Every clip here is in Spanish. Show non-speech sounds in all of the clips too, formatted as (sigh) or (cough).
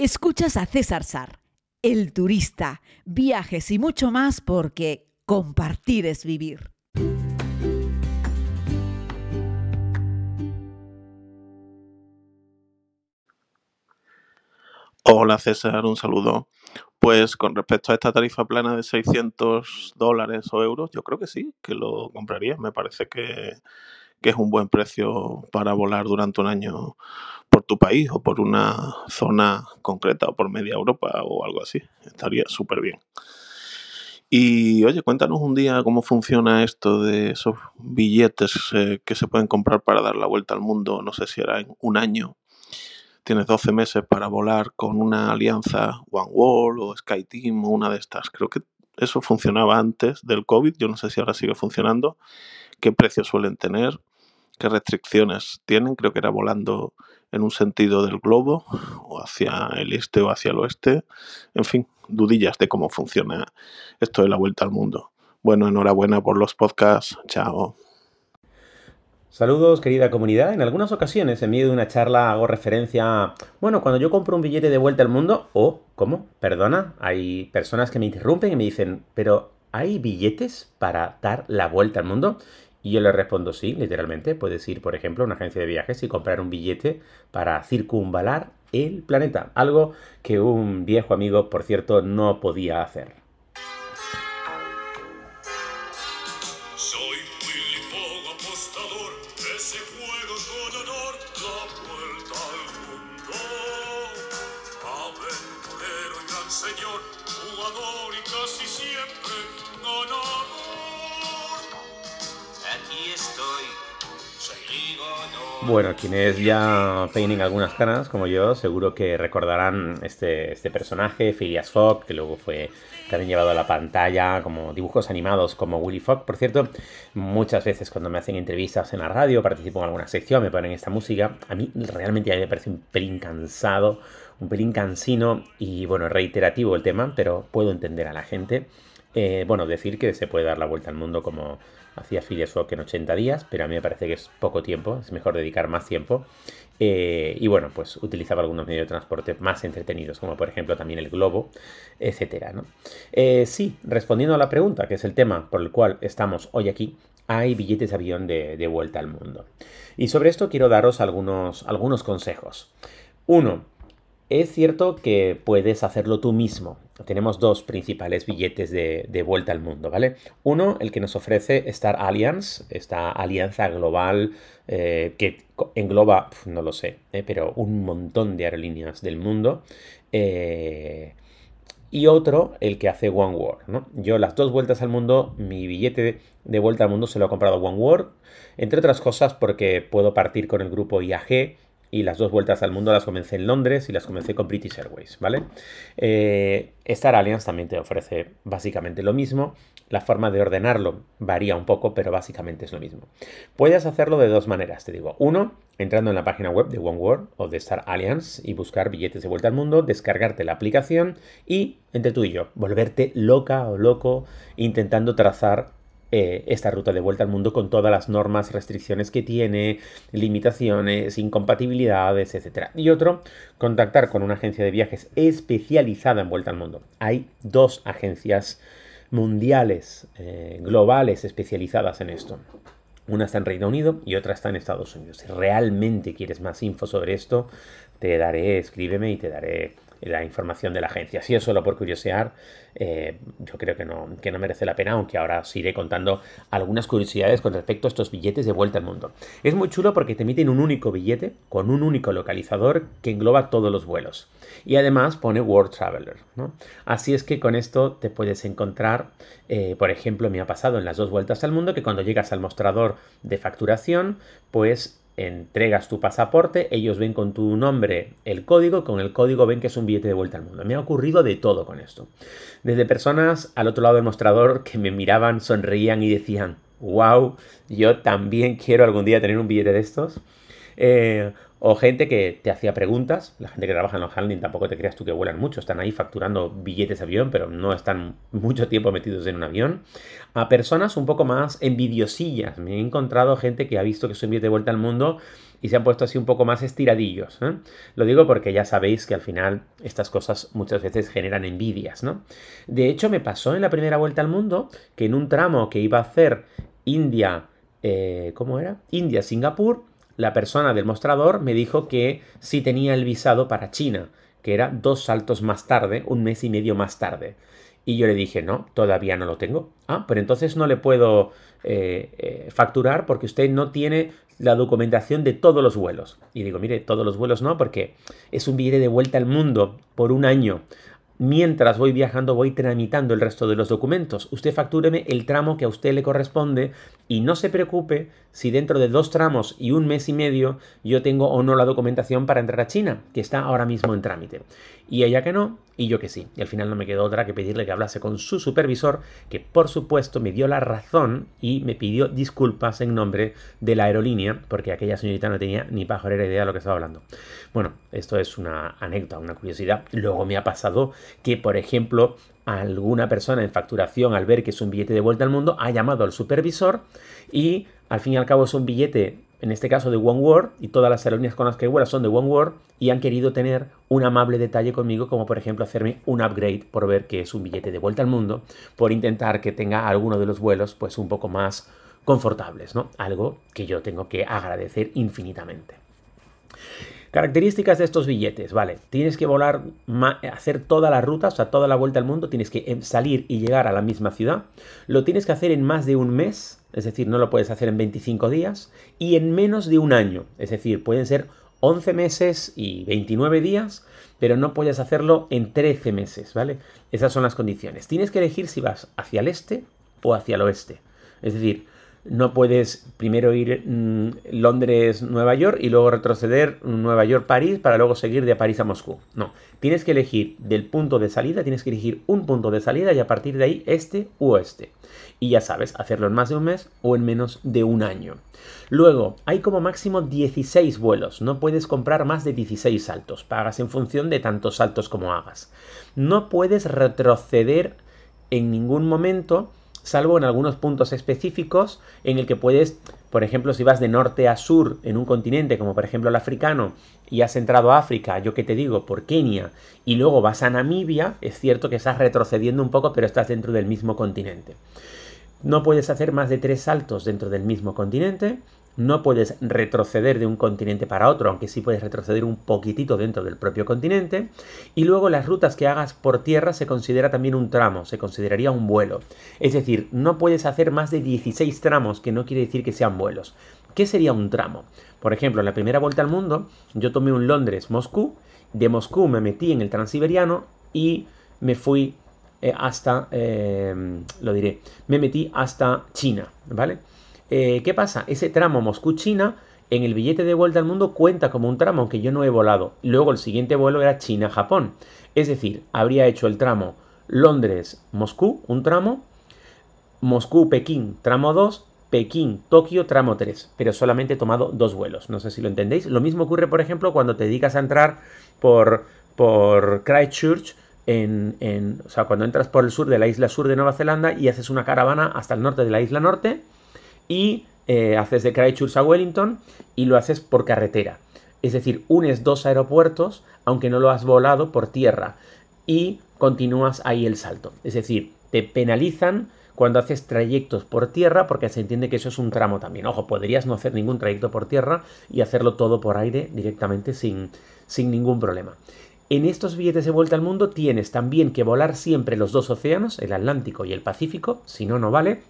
Escuchas a César Sar, el turista, viajes y mucho más porque compartir es vivir. Hola César, un saludo. Pues con respecto a esta tarifa plana de 600 dólares o euros, yo creo que sí, que lo compraría. Me parece que, que es un buen precio para volar durante un año por tu país o por una zona concreta o por media Europa o algo así. Estaría súper bien. Y oye, cuéntanos un día cómo funciona esto de esos billetes eh, que se pueden comprar para dar la vuelta al mundo, no sé si era en un año. Tienes 12 meses para volar con una alianza One World o SkyTeam o una de estas. Creo que eso funcionaba antes del COVID, yo no sé si ahora sigue funcionando. ¿Qué precios suelen tener? ¿Qué restricciones tienen? Creo que era volando en un sentido del globo, o hacia el este o hacia el oeste. En fin, dudillas de cómo funciona esto de la vuelta al mundo. Bueno, enhorabuena por los podcasts. Chao. Saludos querida comunidad. En algunas ocasiones en medio de una charla hago referencia a, bueno, cuando yo compro un billete de vuelta al mundo, o, ¿cómo? Perdona, hay personas que me interrumpen y me dicen, pero ¿hay billetes para dar la vuelta al mundo? Y yo le respondo sí, literalmente. Puedes ir, por ejemplo, a una agencia de viajes y comprar un billete para circunvalar el planeta. Algo que un viejo amigo, por cierto, no podía hacer. Bueno, quienes ya peinen algunas caras, como yo, seguro que recordarán este, este personaje, Phileas Fogg, que luego fue también llevado a la pantalla como dibujos animados como Willy Fogg. Por cierto, muchas veces cuando me hacen entrevistas en la radio, participo en alguna sección, me ponen esta música. A mí realmente me parece un pelín cansado, un pelín cansino y bueno, reiterativo el tema, pero puedo entender a la gente. Eh, bueno, decir que se puede dar la vuelta al mundo como hacía Phileas en 80 días, pero a mí me parece que es poco tiempo, es mejor dedicar más tiempo. Eh, y bueno, pues utilizaba algunos medios de transporte más entretenidos, como por ejemplo también el globo, etcétera. Eh, sí, respondiendo a la pregunta, que es el tema por el cual estamos hoy aquí, hay billetes de avión de, de vuelta al mundo. Y sobre esto quiero daros algunos, algunos consejos. Uno, es cierto que puedes hacerlo tú mismo. Tenemos dos principales billetes de, vuelta al mundo, ¿vale? Uno, el que nos ofrece Star Alliance, esta alianza global eh, que engloba, no lo sé, eh, pero un montón de aerolíneas del mundo. Eh, y otro, el que hace One World, ¿no? Yo las dos vueltas al mundo, mi billete de vuelta al mundo se lo ha comprado One World, entre otras cosas porque puedo partir con el grupo IAG y las dos vueltas al mundo las comencé en Londres y las comencé con British Airways, ¿vale? Eh, Star Alliance también te ofrece básicamente lo mismo. La forma de ordenarlo varía un poco, pero básicamente es lo mismo. Puedes hacerlo de dos maneras, te digo. Uno, entrando en la página web de One World o de Star Alliance y buscar billetes de vuelta al mundo, descargarte la aplicación y, entre tú y yo, volverte loca o loco intentando trazar eh, esta ruta de vuelta al mundo con todas las normas, restricciones que tiene, limitaciones, incompatibilidades, etc. Y otro, contactar con una agencia de viajes especializada en vuelta al mundo. Hay dos agencias mundiales, eh, globales, especializadas en esto. Una está en Reino Unido y otra está en Estados Unidos. Si realmente quieres más info sobre esto, te daré, escríbeme y te daré la información de la agencia. Si es solo por curiosear, eh, yo creo que no, que no merece la pena, aunque ahora os iré contando algunas curiosidades con respecto a estos billetes de vuelta al mundo. Es muy chulo porque te emiten un único billete con un único localizador que engloba todos los vuelos. Y además pone World Traveler. Así es que con esto te puedes encontrar, eh, por ejemplo, me ha pasado en las dos vueltas al mundo que cuando llegas al mostrador de facturación, pues entregas tu pasaporte, ellos ven con tu nombre el código, con el código ven que es un billete de vuelta al mundo. Me ha ocurrido de todo con esto. Desde personas al otro lado del mostrador que me miraban, sonreían y decían, wow, yo también quiero algún día tener un billete de estos. Eh, o gente que te hacía preguntas, la gente que trabaja en los handling tampoco te creas tú que vuelan mucho, están ahí facturando billetes de avión, pero no están (laughs) mucho tiempo metidos en un avión, a personas un poco más envidiosillas. Me he encontrado gente que ha visto que soy de vuelta al mundo y se han puesto así un poco más estiradillos. ¿eh? Lo digo porque ya sabéis que al final estas cosas muchas veces generan envidias, ¿no? De hecho, me pasó en la primera vuelta al mundo que en un tramo que iba a hacer India, eh, ¿cómo era? India-Singapur, la persona del mostrador me dijo que sí tenía el visado para China, que era dos saltos más tarde, un mes y medio más tarde. Y yo le dije, no, todavía no lo tengo. Ah, pero entonces no le puedo eh, eh, facturar porque usted no tiene la documentación de todos los vuelos. Y digo, mire, todos los vuelos no, porque es un billete de vuelta al mundo por un año mientras voy viajando voy tramitando el resto de los documentos. Usted factúreme el tramo que a usted le corresponde y no se preocupe si dentro de dos tramos y un mes y medio yo tengo o no la documentación para entrar a China, que está ahora mismo en trámite. Y ella que no, y yo que sí. Y al final no me quedó otra que pedirle que hablase con su supervisor, que por supuesto me dio la razón y me pidió disculpas en nombre de la aerolínea, porque aquella señorita no tenía ni pajorera idea de lo que estaba hablando. Bueno, esto es una anécdota, una curiosidad. Luego me ha pasado que, por ejemplo, alguna persona en facturación, al ver que es un billete de vuelta al mundo, ha llamado al supervisor y al fin y al cabo es un billete, en este caso de One World, y todas las aerolíneas con las que vuela son de One World, y han querido tener un amable detalle conmigo, como por ejemplo hacerme un upgrade por ver que es un billete de vuelta al mundo, por intentar que tenga alguno de los vuelos pues un poco más confortables, ¿no? Algo que yo tengo que agradecer infinitamente. Características de estos billetes, vale, tienes que volar, hacer toda la ruta, o sea, toda la vuelta al mundo, tienes que em, salir y llegar a la misma ciudad, lo tienes que hacer en más de un mes, es decir, no lo puedes hacer en 25 días, y en menos de un año, es decir, pueden ser 11 meses y 29 días, pero no puedes hacerlo en 13 meses, ¿vale? Esas son las condiciones. Tienes que elegir si vas hacia el este o hacia el oeste. Es decir, no puedes primero ir mm, Londres-Nueva York y luego retroceder Nueva York-París para luego seguir de París a Moscú. No, tienes que elegir del punto de salida, tienes que elegir un punto de salida y a partir de ahí este u oeste. Y ya sabes, hacerlo en más de un mes o en menos de un año. Luego, hay como máximo 16 vuelos, no puedes comprar más de 16 saltos, pagas en función de tantos saltos como hagas. No puedes retroceder en ningún momento salvo en algunos puntos específicos en el que puedes, por ejemplo, si vas de norte a sur en un continente, como por ejemplo el africano, y has entrado a África, yo que te digo, por Kenia, y luego vas a Namibia, es cierto que estás retrocediendo un poco, pero estás dentro del mismo continente. No puedes hacer más de tres saltos dentro del mismo continente, no puedes retroceder de un continente para otro, aunque sí puedes retroceder un poquitito dentro del propio continente. Y luego las rutas que hagas por tierra se considera también un tramo, se consideraría un vuelo. Es decir, no puedes hacer más de 16 tramos, que no quiere decir que sean vuelos. ¿Qué sería un tramo? Por ejemplo, en la primera vuelta al mundo, yo tomé un Londres-Moscú, de Moscú me metí en el Transiberiano y me fui eh, hasta, eh, lo diré, me metí hasta China, ¿vale? Eh, ¿Qué pasa? Ese tramo Moscú-China en el billete de vuelta al mundo cuenta como un tramo, aunque yo no he volado. Luego el siguiente vuelo era China-Japón. Es decir, habría hecho el tramo Londres-Moscú, un tramo, Moscú-Pekín, tramo 2, Pekín-Tokio, tramo 3, pero solamente he tomado dos vuelos. No sé si lo entendéis. Lo mismo ocurre, por ejemplo, cuando te dedicas a entrar por, por Christchurch, en, o sea, cuando entras por el sur de la isla sur de Nueva Zelanda y haces una caravana hasta el norte de la isla norte y eh, haces de Christchurch a Wellington y lo haces por carretera. Es decir, unes dos aeropuertos, aunque no lo has volado por tierra, y continúas ahí el salto. Es decir, te penalizan cuando haces trayectos por tierra porque se entiende que eso es un tramo también. Ojo, podrías no hacer ningún trayecto por tierra y hacerlo todo por aire directamente sin, sin ningún problema. En estos billetes de vuelta al mundo tienes también que volar siempre los dos océanos, el Atlántico y el Pacífico, si no, no vale.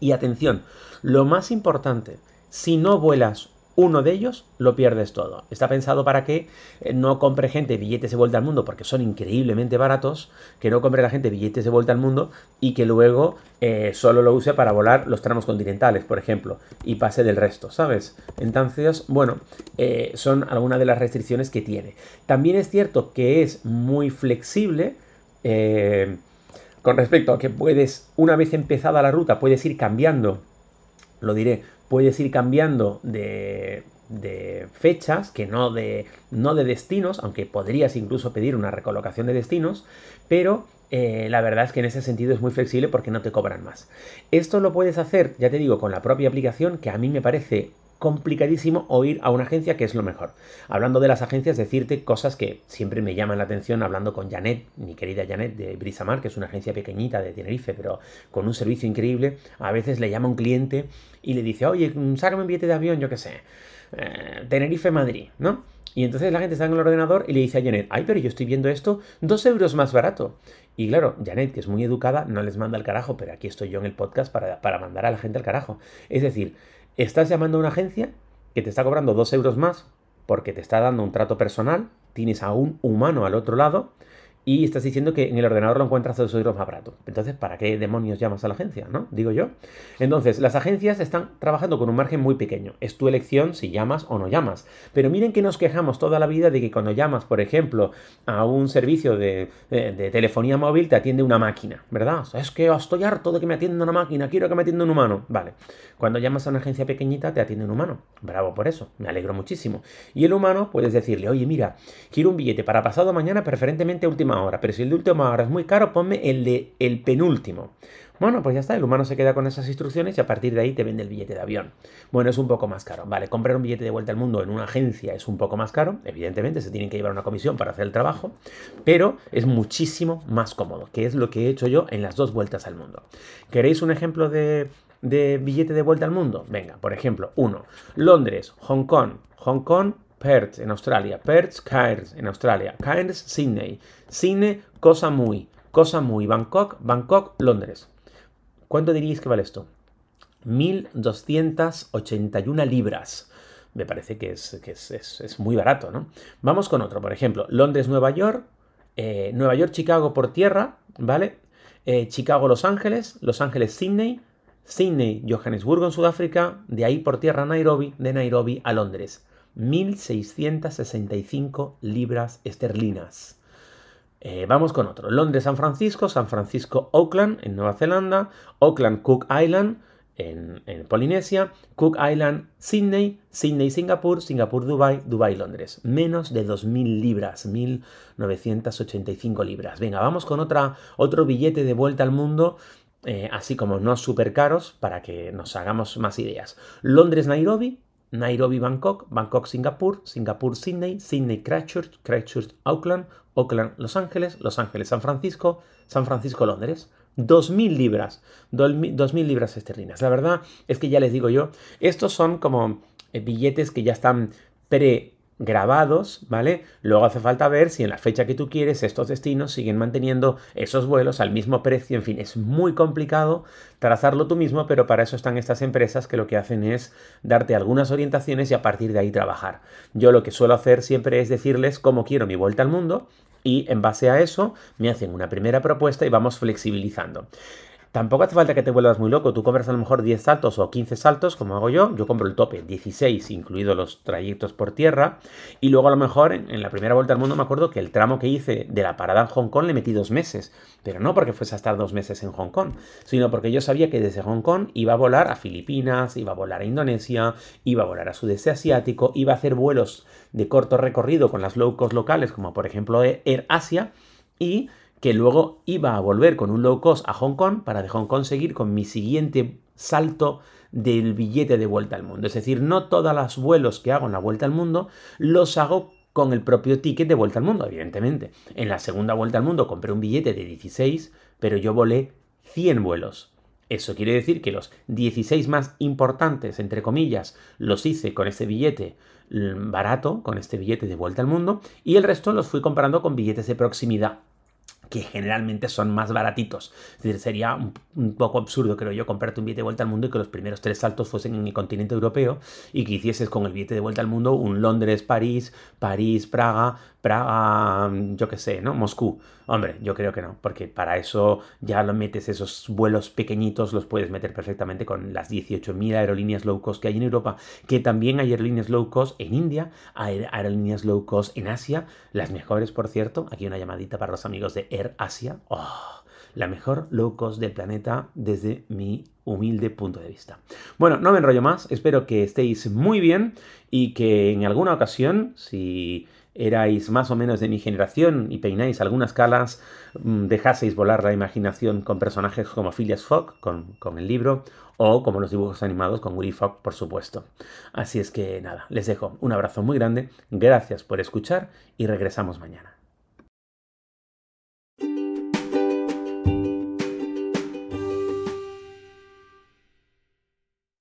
Y atención, lo más importante, si no vuelas uno de ellos, lo pierdes todo. Está pensado para que eh, no compre gente billetes de vuelta al mundo porque son increíblemente baratos, que no compre la gente billetes de vuelta al mundo y que luego eh, solo lo use para volar los tramos continentales, por ejemplo, y pase del resto, ¿sabes? Entonces, bueno, eh, son algunas de las restricciones que tiene. También es cierto que es muy flexible con respecto a que puedes, una vez empezada la ruta, puedes ir cambiando, lo diré, puedes ir cambiando de, de fechas que no de, no de destinos, aunque podrías incluso pedir una recolocación de destinos, pero eh, la verdad es que en ese sentido es muy flexible porque no te cobran más. Esto lo puedes hacer, ya te digo, con la propia aplicación, que a mí me parece complicadísimo o ir a una agencia que es lo mejor. Hablando de las agencias, decirte cosas que siempre me llaman la atención hablando con Janet, mi querida Janet de Brisamar, que es una agencia pequeñita de Tenerife, pero con un servicio increíble. A veces le llama un cliente y le dice, oye, sácame un billete de avión, yo qué sé, eh, Tenerife-Madrid, ¿no? Y entonces la gente está en el ordenador y le dice a Janet, ay, pero yo estoy viendo esto dos euros más barato. Y claro, Janet, que es muy educada, no les manda al carajo, pero aquí estoy yo en el podcast para, para mandar a la gente al carajo. Es decir, Estás llamando a una agencia que te está cobrando dos euros más porque te está dando un trato personal, tienes a un humano al otro lado y estás diciendo que en el ordenador lo encuentras a dos euros más barato. Entonces, ¿para qué demonios llamas a la agencia? ¿No? Digo yo. Entonces, las agencias están trabajando con un margen muy pequeño. Es tu elección si llamas o no llamas. Pero miren que nos quejamos toda la vida de que cuando llamas, por ejemplo, a un servicio de, telefonía móvil, te atiende una máquina, ¿verdad? es que estoy harto de que me atienda una máquina, quiero que me atienda un humano. Vale. Cuando llamas a una agencia pequeñita, te atiende un humano. Bravo por eso. Me alegro muchísimo. Y el humano puedes decirle, oye, mira, quiero un billete para pasado mañana, preferentemente última hora, pero si el de última hora es muy caro, ponme el de el penúltimo. Bueno, pues ya está, el humano se queda con esas instrucciones y a partir de ahí te vende el billete de avión. Bueno, es un poco más caro. Vale, comprar un billete de vuelta al mundo en una agencia es un poco más caro, evidentemente se tienen que llevar una comisión para hacer el trabajo, pero es muchísimo más cómodo, que es lo que he hecho yo en las dos vueltas al mundo. ¿Queréis un ejemplo de, de billete de vuelta al mundo? Venga, por ejemplo, uno, Londres, Hong Kong, Hong Kong, Perth en Australia, Perth, Cairns en Australia, Cairns, Sydney, Sydney, Cosa Muy, Cosa Muy, Bangkok, Bangkok, Londres. ¿Cuánto diríais que vale esto? 1.281 libras. Me parece que, es, es, muy barato, ¿no? Vamos con otro, por ejemplo, Londres, Nueva York, eh, Nueva York, Chicago por tierra, ¿vale? Eh, Chicago, Los Ángeles, Los Ángeles, Sydney, Sydney, Johannesburgo en Sudáfrica, de ahí por tierra Nairobi, de Nairobi a Londres. 1.665 libras esterlinas. Eh, vamos con otro. Londres, San Francisco, San Francisco, Auckland, en Nueva Zelanda, Auckland, Cook Island, en, Polinesia, Cook Island, Sydney, Sydney, Singapur, Singapur, Dubai, Dubai, Londres. Menos de 2.000 libras, 1.985 libras. Venga, vamos con otra, otro billete de vuelta al mundo eh, así como no súper caros, para que nos hagamos más ideas. Londres, Nairobi, Nairobi, Bangkok, Bangkok, Singapur, Singapur, Sydney, Sydney, Christchurch, Christchurch, Auckland, Auckland, Los Ángeles, Los Ángeles, San Francisco, San Francisco, Londres. 2.000 libras, 2.000 libras esterlinas. La verdad es que ya les digo yo, estos son como eh, billetes que ya están pre grabados, ¿vale? Luego hace falta ver si en la fecha que tú quieres estos destinos siguen manteniendo esos vuelos al mismo precio, en fin, es muy complicado trazarlo tú mismo, pero para eso están estas empresas que lo que hacen es darte algunas orientaciones y a partir de ahí trabajar. Yo lo que suelo hacer siempre es decirles cómo quiero mi vuelta al mundo y en base a eso me hacen una primera propuesta y vamos flexibilizando. Tampoco hace falta que te vuelvas muy loco. Tú compras a lo mejor 10 saltos o 15 saltos, como hago yo. Yo compro el tope, 16, incluidos los trayectos por tierra. Y luego a lo mejor en, la primera vuelta al mundo me acuerdo que el tramo que hice de la parada en Hong Kong le metí dos meses. Pero no porque fuese a estar dos meses en Hong Kong, sino porque yo sabía que desde Hong Kong iba a volar a Filipinas, iba a volar a Indonesia, iba a volar a Sudeste Asiático, iba a hacer vuelos de corto recorrido con las low cost locales, como por ejemplo Air Asia. Y que luego iba a volver con un low cost a Hong Kong para de Hong Kong seguir con mi siguiente salto del billete de vuelta al mundo. Es decir, no todos los vuelos que hago en la vuelta al mundo los hago con el propio ticket de vuelta al mundo, evidentemente. En la segunda vuelta al mundo compré un billete de 16, pero yo volé 100 vuelos. Eso quiere decir que los 16 más importantes, entre comillas, los hice con este billete mm, barato, con este billete de vuelta al mundo, y el resto los fui comprando con billetes de proximidad que generalmente son más baratitos. Es decir, sería un, poco absurdo, creo yo, comprarte un billete de vuelta al mundo y que los primeros tres saltos fuesen en el continente europeo y que hicieses con el billete de vuelta al mundo un Londres-París, París-Praga, Praga, yo qué sé, ¿no? Moscú. Hombre, yo creo que no, porque para eso ya lo metes esos vuelos pequeñitos, los puedes meter perfectamente con las 18.000 aerolíneas low cost que hay en Europa, que también hay aerolíneas low cost en India, hay aerolíneas low cost en Asia, las mejores, por cierto. Aquí una llamadita para los amigos de Asia. Oh, la mejor low cost del planeta desde mi humilde punto de vista. Bueno, no me enrollo más, espero que estéis muy bien y que en alguna ocasión, si erais más o menos de mi generación y peináis algunas calas, mm, dejaseis volar la imaginación con personajes como Phileas Fogg, con, con, el libro, o como los dibujos animados con Willy Fogg, por supuesto. Así es que nada, les dejo un abrazo muy grande, gracias por escuchar y regresamos mañana.